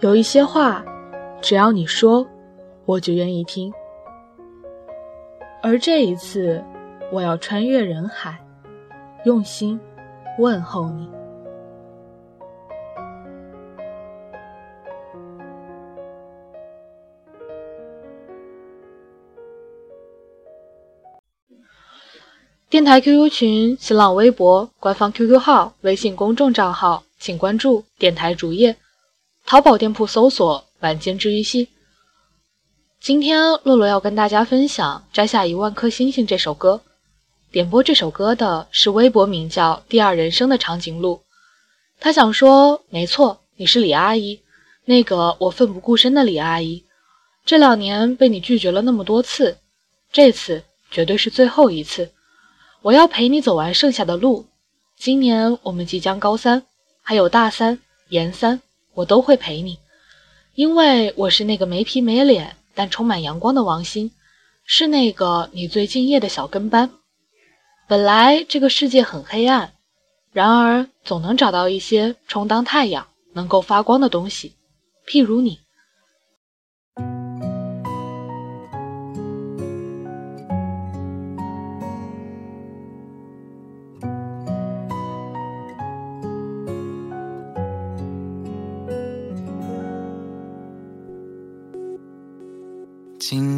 有一些话，只要你说，我就愿意听。而这一次，我要穿越人海，用心问候你。电台 QQ 群、新浪微博、官方 QQ 号、微信公众账号，请关注电台主页。淘宝店铺搜索“晚间治愈系”。今天洛洛要跟大家分享《摘下一万颗星星》这首歌。点播这首歌的是微博名叫“第二人生”的长颈鹿。他想说：“没错，你是李阿姨，那个我奋不顾身的李阿姨。这两年被你拒绝了那么多次，这次绝对是最后一次。我要陪你走完剩下的路。今年我们即将高三，还有大三、研三，我都会陪你，因为我是那个没皮没脸。”但充满阳光的王心，是那个你最敬业的小跟班。本来这个世界很黑暗，然而总能找到一些充当太阳、能够发光的东西，譬如你。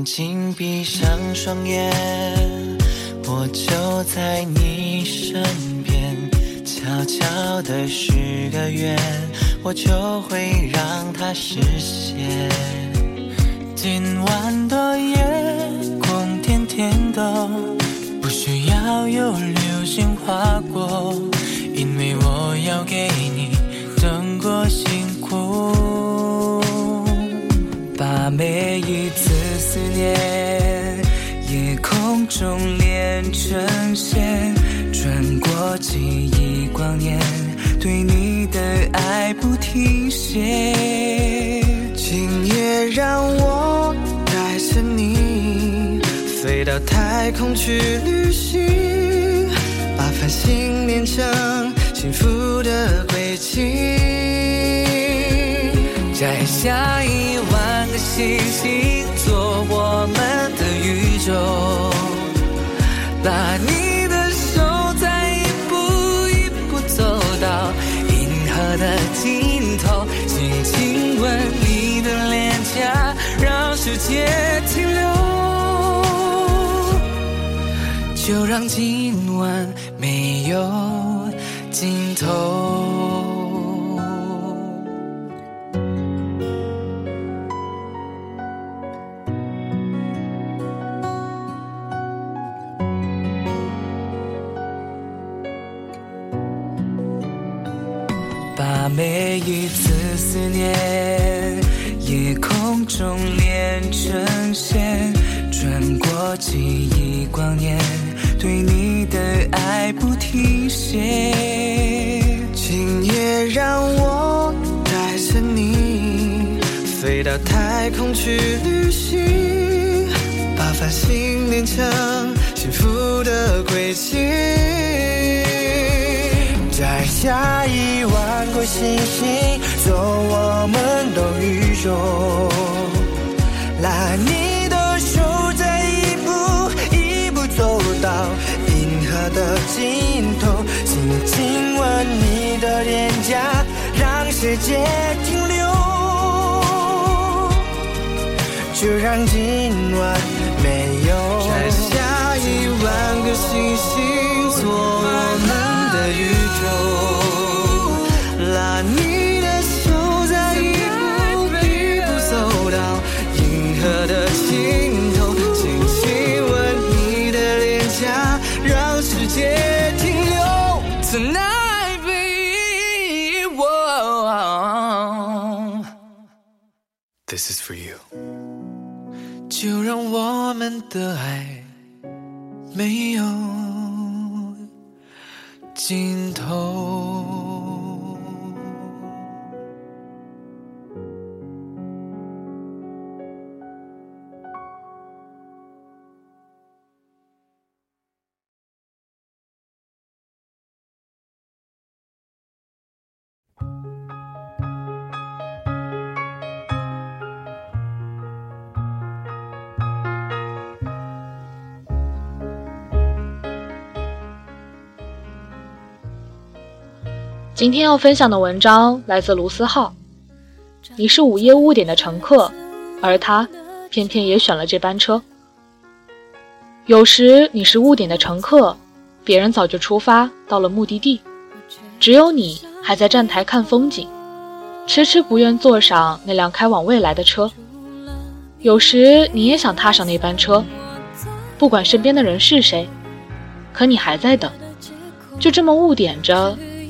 紧闭上双眼，我就在你身边。悄悄地许个愿，我就会让它实现。今晚的夜空甜甜的，不需要有流星划过，因为我要给你等过辛苦，把每终连成线，穿过记忆光年，对你的爱不停歇。今夜让我带着你，飞到太空去旅行，把繁星连成幸福的轨迹，摘下一万个星星。就让今晚没有尽头。把每一次思念，夜空中连成线，穿过记忆光年，对你的爱不停歇。今夜让我带着你，飞到太空去旅行，把繁星连成幸福的轨迹。摘下一万颗星星，做我们的宇宙。拉你脸颊，让世界停留。就让今晚没有摘下一万个星星，this is for you。就让我们的爱没有尽头。 今天要分享的文章来自卢思浩。你是午夜误点的乘客，而他偏偏也选了这班车。有时你是误点的乘客，别人早就出发到了目的地，只有你还在站台看风景，迟迟不愿坐上那辆开往未来的车。有时你也想踏上那班车，不管身边的人是谁，可你还在等，就这么误点着，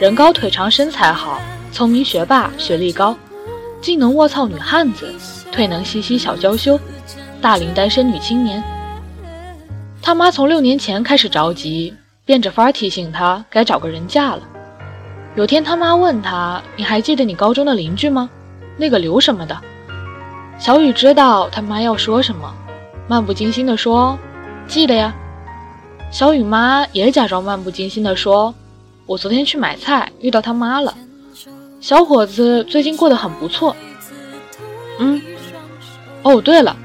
人高腿长身材好，聪明学霸学历高，进能卧槽女汉子，退能嘻嘻小娇羞，大龄单身女青年。他妈从六年前开始着急，变着法提醒他该找个人嫁了。有天他妈问他：“你还记得你高中的邻居吗？那个刘什么的？”小雨知道他妈要说什么，漫不经心地说：“记得呀。”小雨妈也假装漫不经心地说：“我昨天去买菜遇到他妈了，小伙子最近过得很不错。”嗯，哦对了，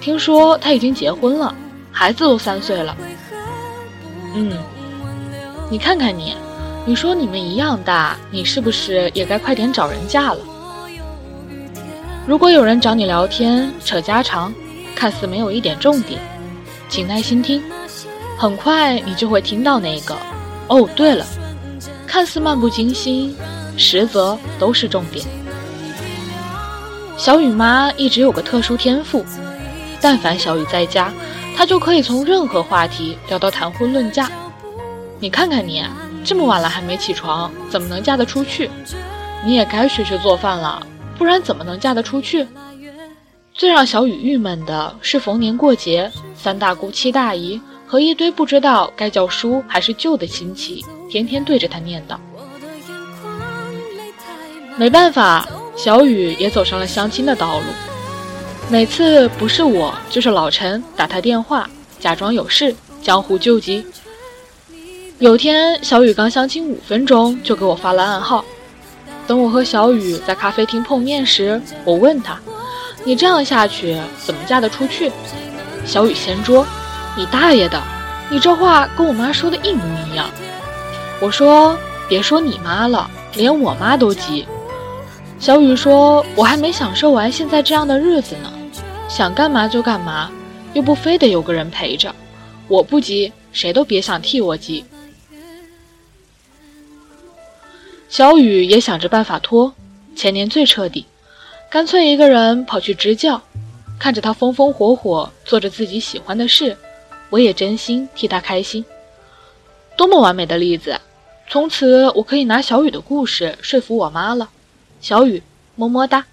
听说他已经结婚了，孩子都三岁了。嗯，你看看你，你说你们一样大，你是不是也该快点找人嫁了？如果有人找你聊天扯家常，看似没有一点重点，请耐心听。很快你就会听到那个哦，对了，看似漫不经心，实则都是重点。小雨妈一直有个特殊天赋，但凡小雨在家，她就可以从任何话题聊到谈婚论嫁。你看看你，这么晚了还没起床，怎么能嫁得出去？你也该学学做饭了，不然怎么能嫁得出去？最让小雨郁闷的是逢年过节，三大姑七大姨。和一堆不知道该叫叔还是舅的亲戚，天天对着他念叨。没办法，小雨也走上了相亲的道路。每次不是我，就是老陈打他电话，假装有事，江湖救急。有天，小雨刚相亲五分钟，就给我发了暗号。等我和小雨在咖啡厅碰面时，我问他：“你这样下去，怎么嫁得出去？”小雨掀桌。你大爷的！你这话跟我妈说的一模一样。我说别说你妈了，连我妈都急。小雨说：“我还没享受完现在这样的日子呢，想干嘛就干嘛，又不非得有个人陪着。我不急，谁都别想替我急。”小雨也想着办法拖，前年最彻底，干脆一个人跑去支教，看着他风风火火做着自己喜欢的事。我也真心替他开心，多么完美的例子！从此我可以拿小雨的故事说服我妈了。小雨，么么哒。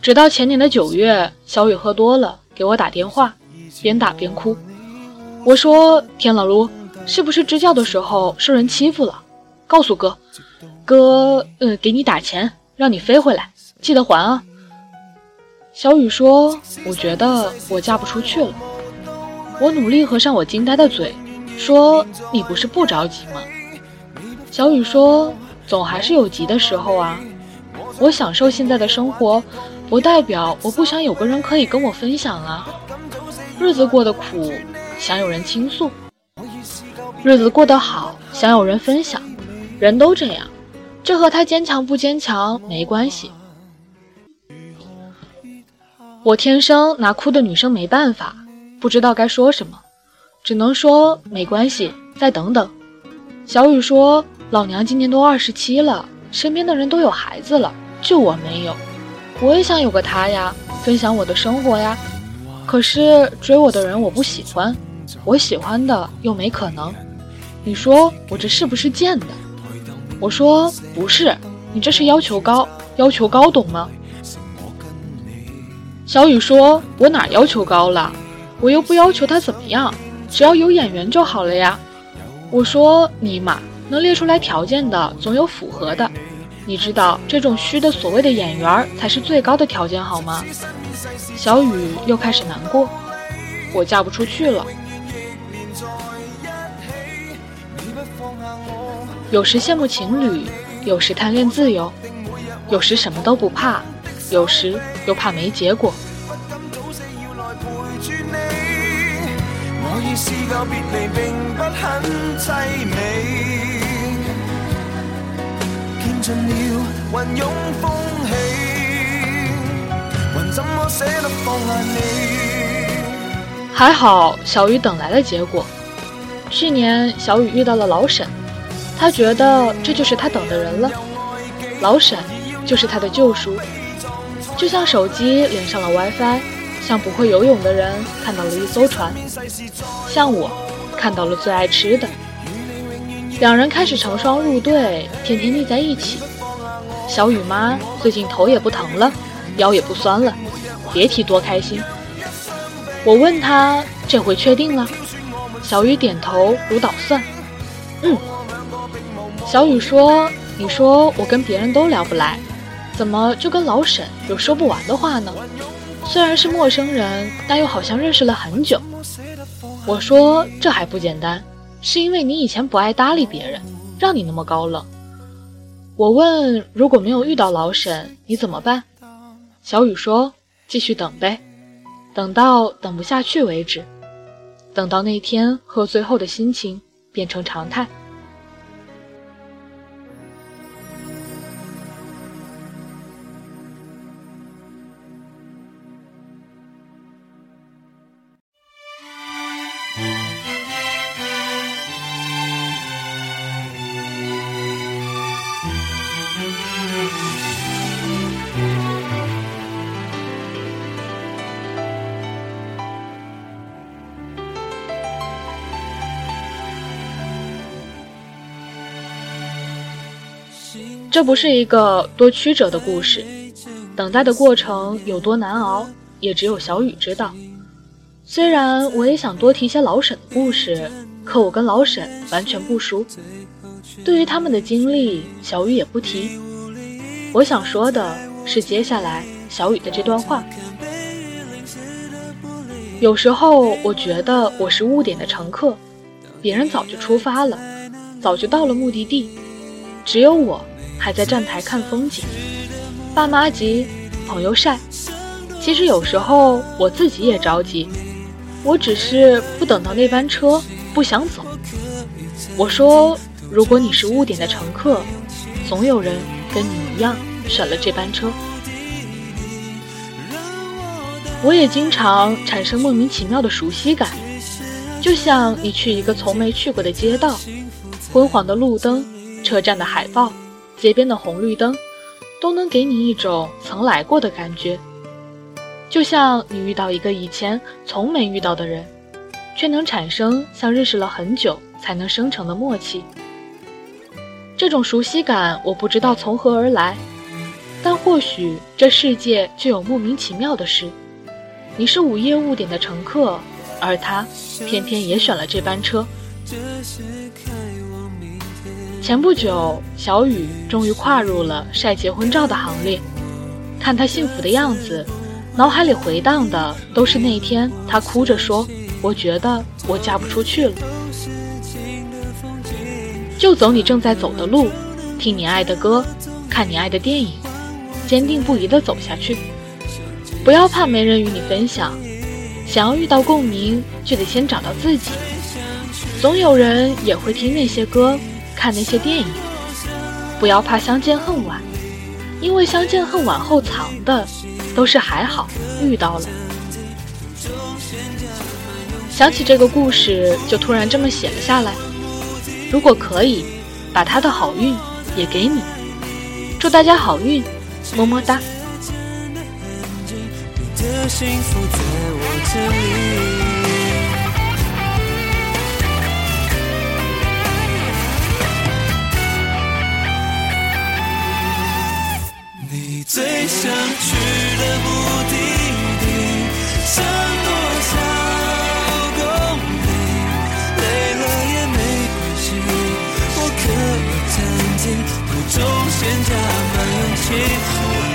直到前年的九月，小雨喝多了给我打电话，边打边哭。我说：“天老卢，是不是支教的时候受人欺负了？告诉哥，哥，嗯，给你打钱，让你飞回来，记得还啊。”小雨说：“我觉得我嫁不出去了。”我努力合上我惊呆的嘴，说：“你不是不着急吗？”小雨说：“总还是有急的时候啊。我享受现在的生活，不代表我不想有个人可以跟我分享啊。日子过得苦，想有人倾诉；日子过得好，想有人分享。人都这样，这和他坚强不坚强没关系。我天生拿哭的女生没办法。”不知道该说什么，只能说没关系，再等等。小雨说：“老娘今年都二十七了，身边的人都有孩子了，就我没有。我也想有个他呀，分享我的生活呀。可是追我的人我不喜欢，我喜欢的又没可能。你说我这是不是贱的？我说不是，你这是要求高，要求高懂吗？小雨说：“我哪要求高了？我又不要求他怎么样，只要有眼缘就好了呀。”我说：“尼玛，能列出来条件的总有符合的，你知道这种虚的所谓的眼缘才是最高的条件好吗？”小雨又开始难过，我嫁不出去了。有时羡慕情侣，有时贪恋自由，有时什么都不怕，有时又怕没结果。还好，小雨等来了结果。去年，小雨遇到了老沈。他觉得这就是他等的人了，老沈就是他的救赎，就像手机连上了 WiFi，像不会游泳的人看到了一艘船，像我看到了最爱吃的。两人开始成双入对，天天腻在一起。小雨妈最近头也不疼了，腰也不酸了，别提多开心。我问她这回确定了，小雨点头如捣蒜，嗯。小雨说：“你说我跟别人都聊不来，怎么就跟老沈有说不完的话呢？虽然是陌生人，但又好像认识了很久。”我说：“这还不简单，是因为你以前不爱搭理别人，让你那么高冷。”我问：“如果没有遇到老沈，你怎么办？”小雨说：“继续等呗，等到等不下去为止，等到那天喝醉后的心情变成常态。”这不是一个多曲折的故事，等待的过程有多难熬，也只有小雨知道。虽然我也想多提些老沈的故事，可我跟老沈完全不熟，对于他们的经历，小雨也不提。我想说的是接下来小雨的这段话。有时候我觉得我是误点的乘客，别人早就出发了，早就到了目的地，只有我。还在站台看风景，爸妈急，朋友晒。其实有时候我自己也着急，我只是不等到那班车，不想走。我说，如果你是误点的乘客，总有人跟你一样选了这班车。我也经常产生莫名其妙的熟悉感，就像你去一个从没去过的街道，昏黄的路灯，车站的海报。街边的红绿灯，都能给你一种曾来过的感觉，就像你遇到一个以前从没遇到的人，却能产生像认识了很久才能生成的默契。这种熟悉感，我不知道从何而来，但或许这世界就有莫名其妙的事。你是午夜误点的乘客，而他偏偏也选了这班车。前不久，小雨终于跨入了晒结婚照的行列。看她幸福的样子，脑海里回荡的都是那天她哭着说：“我觉得我嫁不出去了。”就走你正在走的路，听你爱的歌，看你爱的电影，坚定不移地走下去。不要怕没人与你分享，想要遇到共鸣，就得先找到自己。总有人也会听那些歌。看那些电影，不要怕相见恨晚，因为相见恨晚后藏的都是还好遇到了。想起这个故事，就突然这么写了下来。如果可以，把他的好运也给你。祝大家好运，么么哒。最想去的目的地，剩多少公里？累了也没关系，我可以暂停，途中先加满勇气。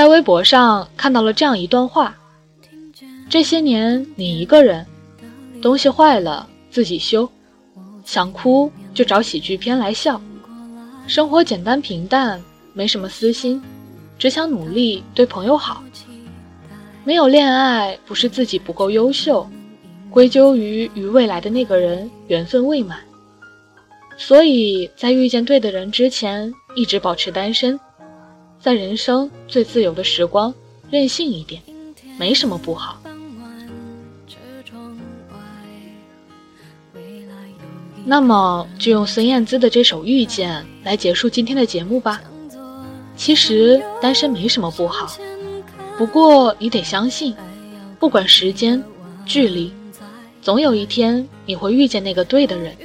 在微博上看到了这样一段话：这些年你一个人，东西坏了自己修，想哭就找喜剧片来笑，生活简单平淡，没什么私心，只想努力对朋友好。没有恋爱不是自己不够优秀，归咎于与未来的那个人缘分未满，所以在遇见对的人之前，一直保持单身。在人生最自由的时光，任性一点，没什么不好。那么，就用孙燕姿的这首《遇见》来结束今天的节目吧。其实单身没什么不好，不过你得相信，不管时间、距离，总有一天你会遇见那个对的人。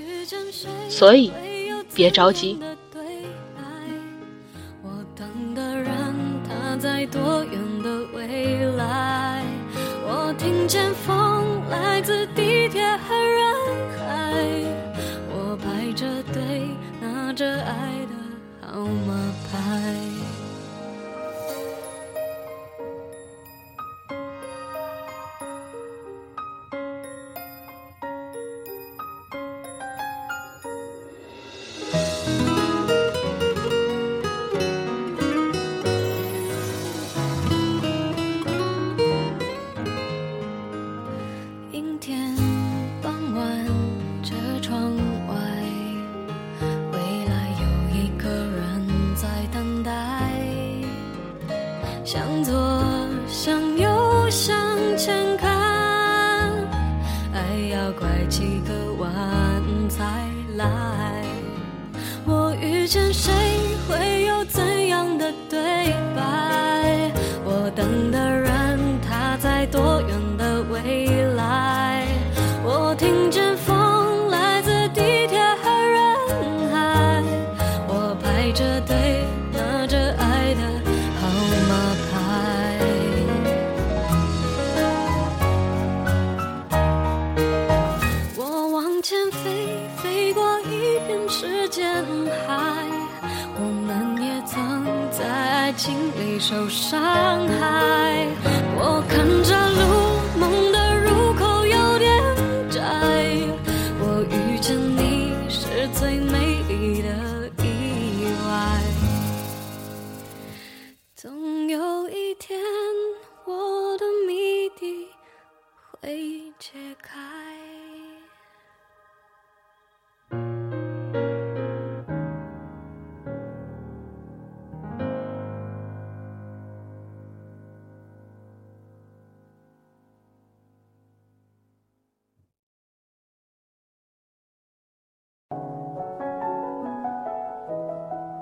所以，别着急。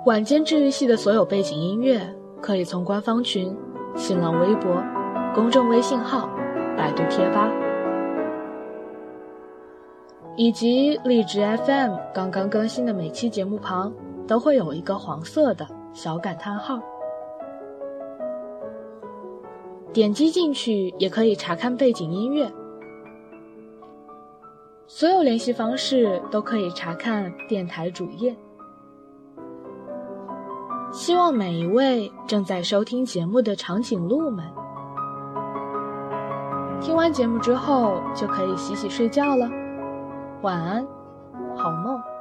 晚间治愈系的所有背景音乐，可以从官方群、新浪微博、公众微信号、百度贴吧，以及荔枝 FM 刚刚更新的每期节目旁都会有一个黄色的小感叹号，点击进去也可以查看背景音乐。所有联系方式都可以查看电台主页。希望每一位正在收听节目的长颈鹿们，听完节目之后就可以洗洗睡觉了。晚安，好梦。